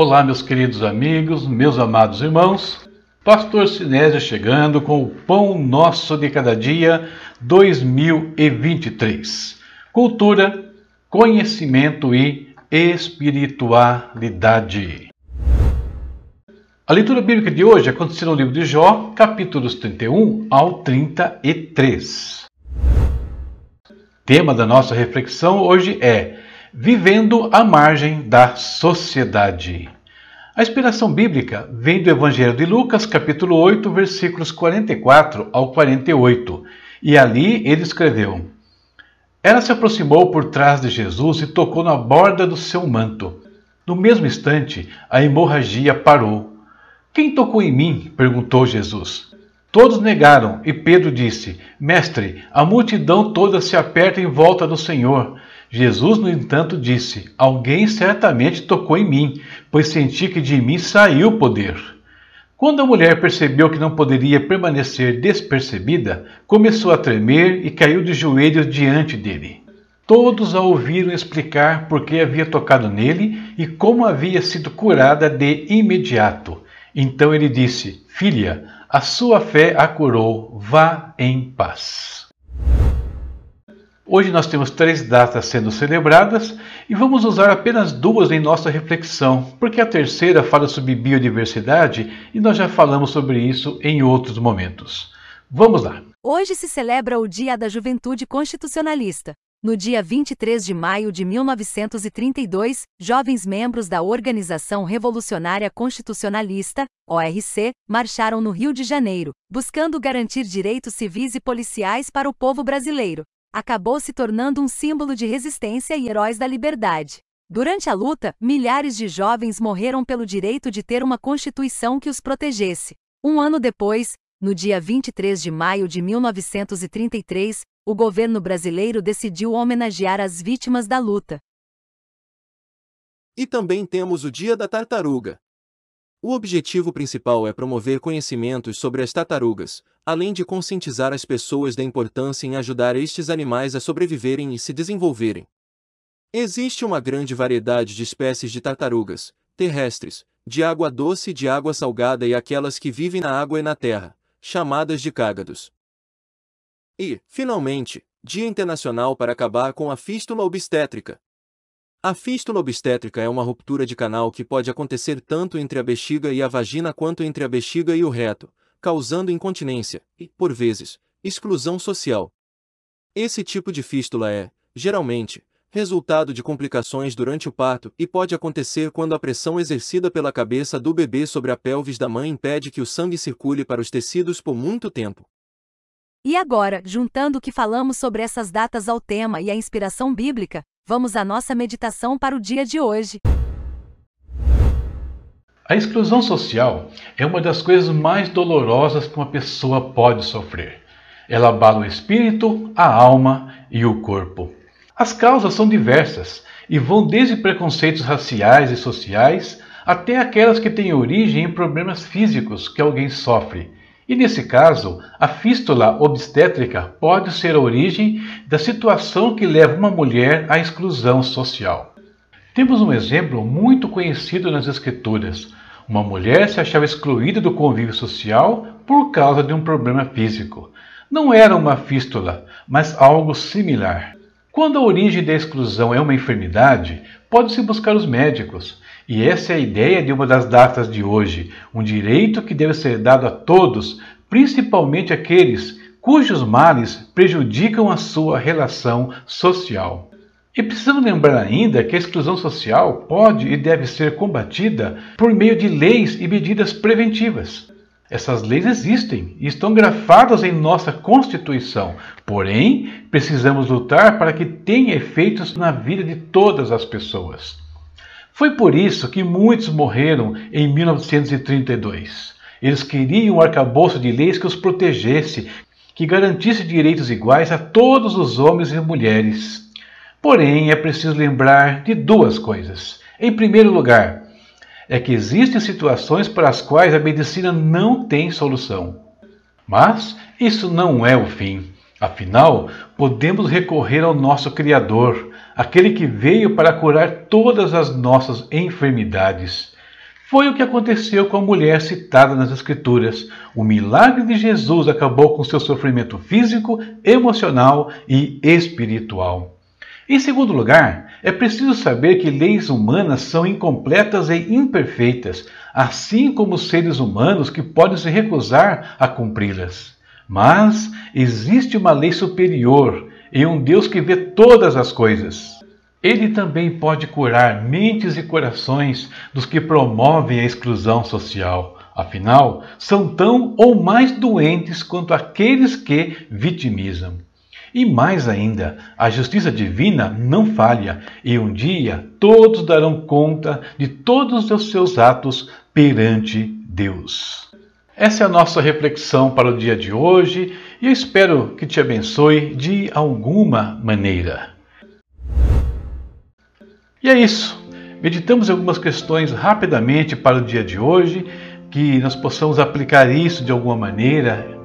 Olá, meus queridos amigos, meus amados irmãos. Pastor Sinésio chegando com o Pão Nosso de Cada Dia 2023. Cultura, conhecimento e espiritualidade. A leitura bíblica de hoje aconteceu no livro de Jó, capítulos 31 ao 33. Tema da nossa reflexão hoje é Vivendo à margem da sociedade. A inspiração bíblica vem do Evangelho de Lucas, capítulo 8, versículos 44 ao 48, e ali ele escreveu: Ela se aproximou por trás de Jesus e tocou na borda do seu manto. No mesmo instante, a hemorragia parou. Quem tocou em mim? perguntou Jesus. Todos negaram, e Pedro disse: Mestre, a multidão toda se aperta em volta do Senhor. Jesus, no entanto, disse: Alguém certamente tocou em mim, pois senti que de mim saiu o poder. Quando a mulher percebeu que não poderia permanecer despercebida, começou a tremer e caiu de joelhos diante dele. Todos a ouviram explicar por que havia tocado nele e como havia sido curada de imediato. Então ele disse: Filha, a sua fé a curou, vá em paz. Hoje nós temos três datas sendo celebradas e vamos usar apenas duas em nossa reflexão, porque a terceira fala sobre biodiversidade e nós já falamos sobre isso em outros momentos. Vamos lá! Hoje se celebra o Dia da Juventude Constitucionalista. No dia 23 de maio de 1932, jovens membros da Organização Revolucionária Constitucionalista, ORC, marcharam no Rio de Janeiro, buscando garantir direitos civis e policiais para o povo brasileiro acabou se tornando um símbolo de resistência e heróis da liberdade. Durante a luta, milhares de jovens morreram pelo direito de ter uma Constituição que os protegesse. Um ano depois, no dia 23 de maio de 1933, o governo brasileiro decidiu homenagear as vítimas da luta. E também temos o Dia da Tartaruga. O objetivo principal é promover conhecimentos sobre as tartarugas, além de conscientizar as pessoas da importância em ajudar estes animais a sobreviverem e se desenvolverem. Existe uma grande variedade de espécies de tartarugas, terrestres, de água doce e de água salgada e aquelas que vivem na água e na terra, chamadas de cágados. E, finalmente, Dia Internacional para acabar com a fístula obstétrica. A fístula obstétrica é uma ruptura de canal que pode acontecer tanto entre a bexiga e a vagina quanto entre a bexiga e o reto, causando incontinência e, por vezes, exclusão social. Esse tipo de fístula é, geralmente, resultado de complicações durante o parto e pode acontecer quando a pressão exercida pela cabeça do bebê sobre a pelvis da mãe impede que o sangue circule para os tecidos por muito tempo. E agora, juntando o que falamos sobre essas datas ao tema e a inspiração bíblica, vamos à nossa meditação para o dia de hoje. A exclusão social é uma das coisas mais dolorosas que uma pessoa pode sofrer. Ela abala o espírito, a alma e o corpo. As causas são diversas e vão desde preconceitos raciais e sociais até aquelas que têm origem em problemas físicos que alguém sofre. E nesse caso, a fístula obstétrica pode ser a origem da situação que leva uma mulher à exclusão social. Temos um exemplo muito conhecido nas Escrituras. Uma mulher se achava excluída do convívio social por causa de um problema físico. Não era uma fístula, mas algo similar. Quando a origem da exclusão é uma enfermidade, pode-se buscar os médicos. E essa é a ideia de uma das datas de hoje, um direito que deve ser dado a todos, principalmente aqueles cujos males prejudicam a sua relação social. E precisamos lembrar ainda que a exclusão social pode e deve ser combatida por meio de leis e medidas preventivas. Essas leis existem e estão grafadas em nossa Constituição, porém, precisamos lutar para que tenha efeitos na vida de todas as pessoas. Foi por isso que muitos morreram em 1932. Eles queriam um arcabouço de leis que os protegesse, que garantisse direitos iguais a todos os homens e mulheres. Porém, é preciso lembrar de duas coisas. Em primeiro lugar, é que existem situações para as quais a medicina não tem solução. Mas isso não é o fim. Afinal, podemos recorrer ao nosso Criador, aquele que veio para curar todas as nossas enfermidades. Foi o que aconteceu com a mulher citada nas Escrituras. O milagre de Jesus acabou com seu sofrimento físico, emocional e espiritual. Em segundo lugar, é preciso saber que leis humanas são incompletas e imperfeitas, assim como os seres humanos que podem se recusar a cumpri-las. Mas existe uma lei superior e um Deus que vê todas as coisas. Ele também pode curar mentes e corações dos que promovem a exclusão social. Afinal, são tão ou mais doentes quanto aqueles que vitimizam. E mais ainda, a justiça divina não falha, e um dia todos darão conta de todos os seus atos perante Deus. Essa é a nossa reflexão para o dia de hoje e eu espero que te abençoe de alguma maneira. E é isso. Meditamos algumas questões rapidamente para o dia de hoje, que nós possamos aplicar isso de alguma maneira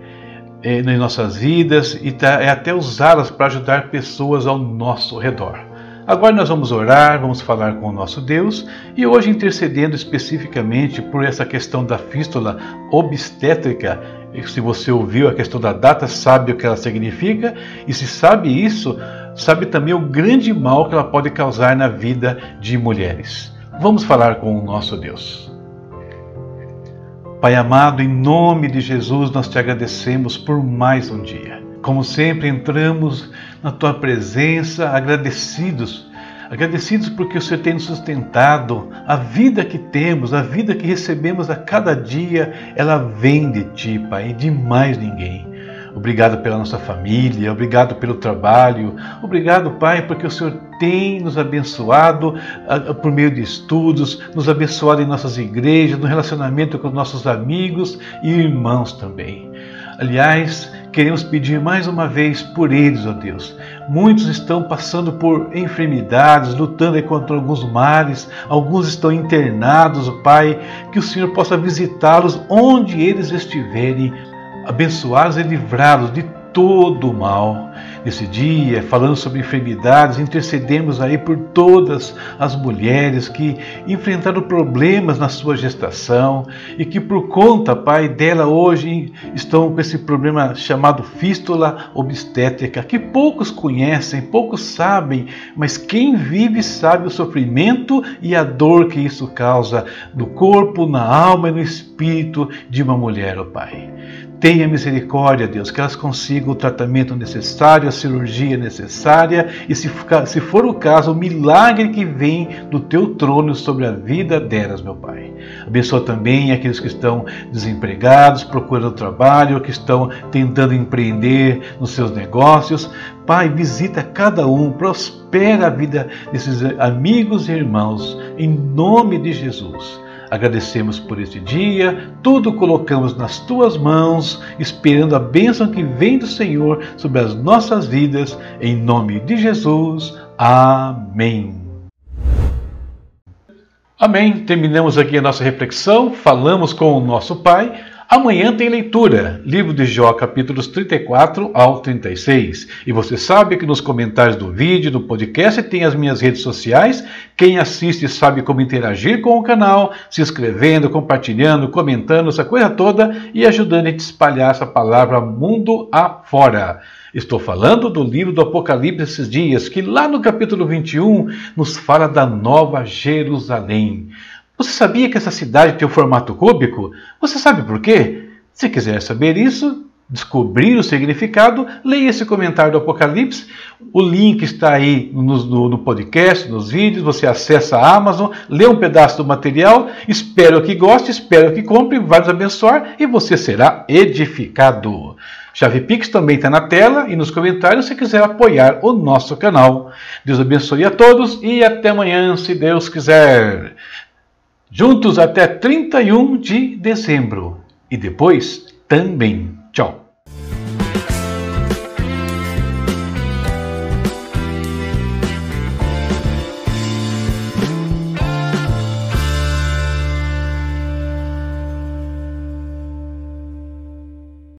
eh, nas nossas vidas e tá, é até usá-las para ajudar pessoas ao nosso redor. Agora nós vamos orar, vamos falar com o nosso Deus e hoje intercedendo especificamente por essa questão da fístula obstétrica. Se você ouviu a questão da data, sabe o que ela significa e se sabe isso, sabe também o grande mal que ela pode causar na vida de mulheres. Vamos falar com o nosso Deus. Pai amado, em nome de Jesus, nós te agradecemos por mais um dia. Como sempre, entramos na tua presença agradecidos agradecidos porque o Senhor tem nos sustentado. A vida que temos, a vida que recebemos a cada dia, ela vem de Ti, Pai, e de mais ninguém. Obrigado pela nossa família, obrigado pelo trabalho, obrigado, Pai, porque o Senhor tem nos abençoado uh, por meio de estudos, nos abençoado em nossas igrejas, no relacionamento com nossos amigos e irmãos também. Aliás, queremos pedir mais uma vez por eles, ó Deus. Muitos estão passando por enfermidades, lutando contra alguns males, alguns estão internados, Pai. Que o Senhor possa visitá-los onde eles estiverem, abençoá-los e livrá-los de todo o mal. Nesse dia, falando sobre enfermidades, intercedemos aí por todas as mulheres que enfrentaram problemas na sua gestação e que por conta, Pai, dela hoje estão com esse problema chamado fístula obstétrica, que poucos conhecem, poucos sabem, mas quem vive sabe o sofrimento e a dor que isso causa no corpo, na alma e no espírito de uma mulher, ó Pai. Tenha misericórdia, Deus, que elas consigam o tratamento necessário, a cirurgia necessária e, se, se for o caso, o milagre que vem do teu trono sobre a vida delas, meu Pai. Abençoa também aqueles que estão desempregados, procurando trabalho, que estão tentando empreender nos seus negócios. Pai, visita cada um, prospera a vida desses amigos e irmãos, em nome de Jesus. Agradecemos por este dia, tudo colocamos nas tuas mãos, esperando a bênção que vem do Senhor sobre as nossas vidas, em nome de Jesus. Amém. Amém. Terminamos aqui a nossa reflexão, falamos com o nosso Pai. Amanhã tem leitura, livro de Jó, capítulos 34 ao 36. E você sabe que nos comentários do vídeo, do podcast, tem as minhas redes sociais. Quem assiste sabe como interagir com o canal, se inscrevendo, compartilhando, comentando, essa coisa toda e ajudando a gente espalhar essa palavra mundo afora. Estou falando do livro do Apocalipse esses dias, que lá no capítulo 21 nos fala da Nova Jerusalém. Você sabia que essa cidade tem o um formato cúbico? Você sabe por quê? Se quiser saber isso, descobrir o significado, leia esse comentário do Apocalipse. O link está aí no, no, no, podcast, nos vídeos. Você acessa a Amazon, lê um pedaço do material. Espero que goste, espero que compre, vai nos abençoar e você será edificado. Chave Pix também está na tela e nos comentários se quiser apoiar o nosso canal. Deus abençoe a todos e até amanhã, se Deus quiser juntos até 31 de dezembro e depois também. Tchau.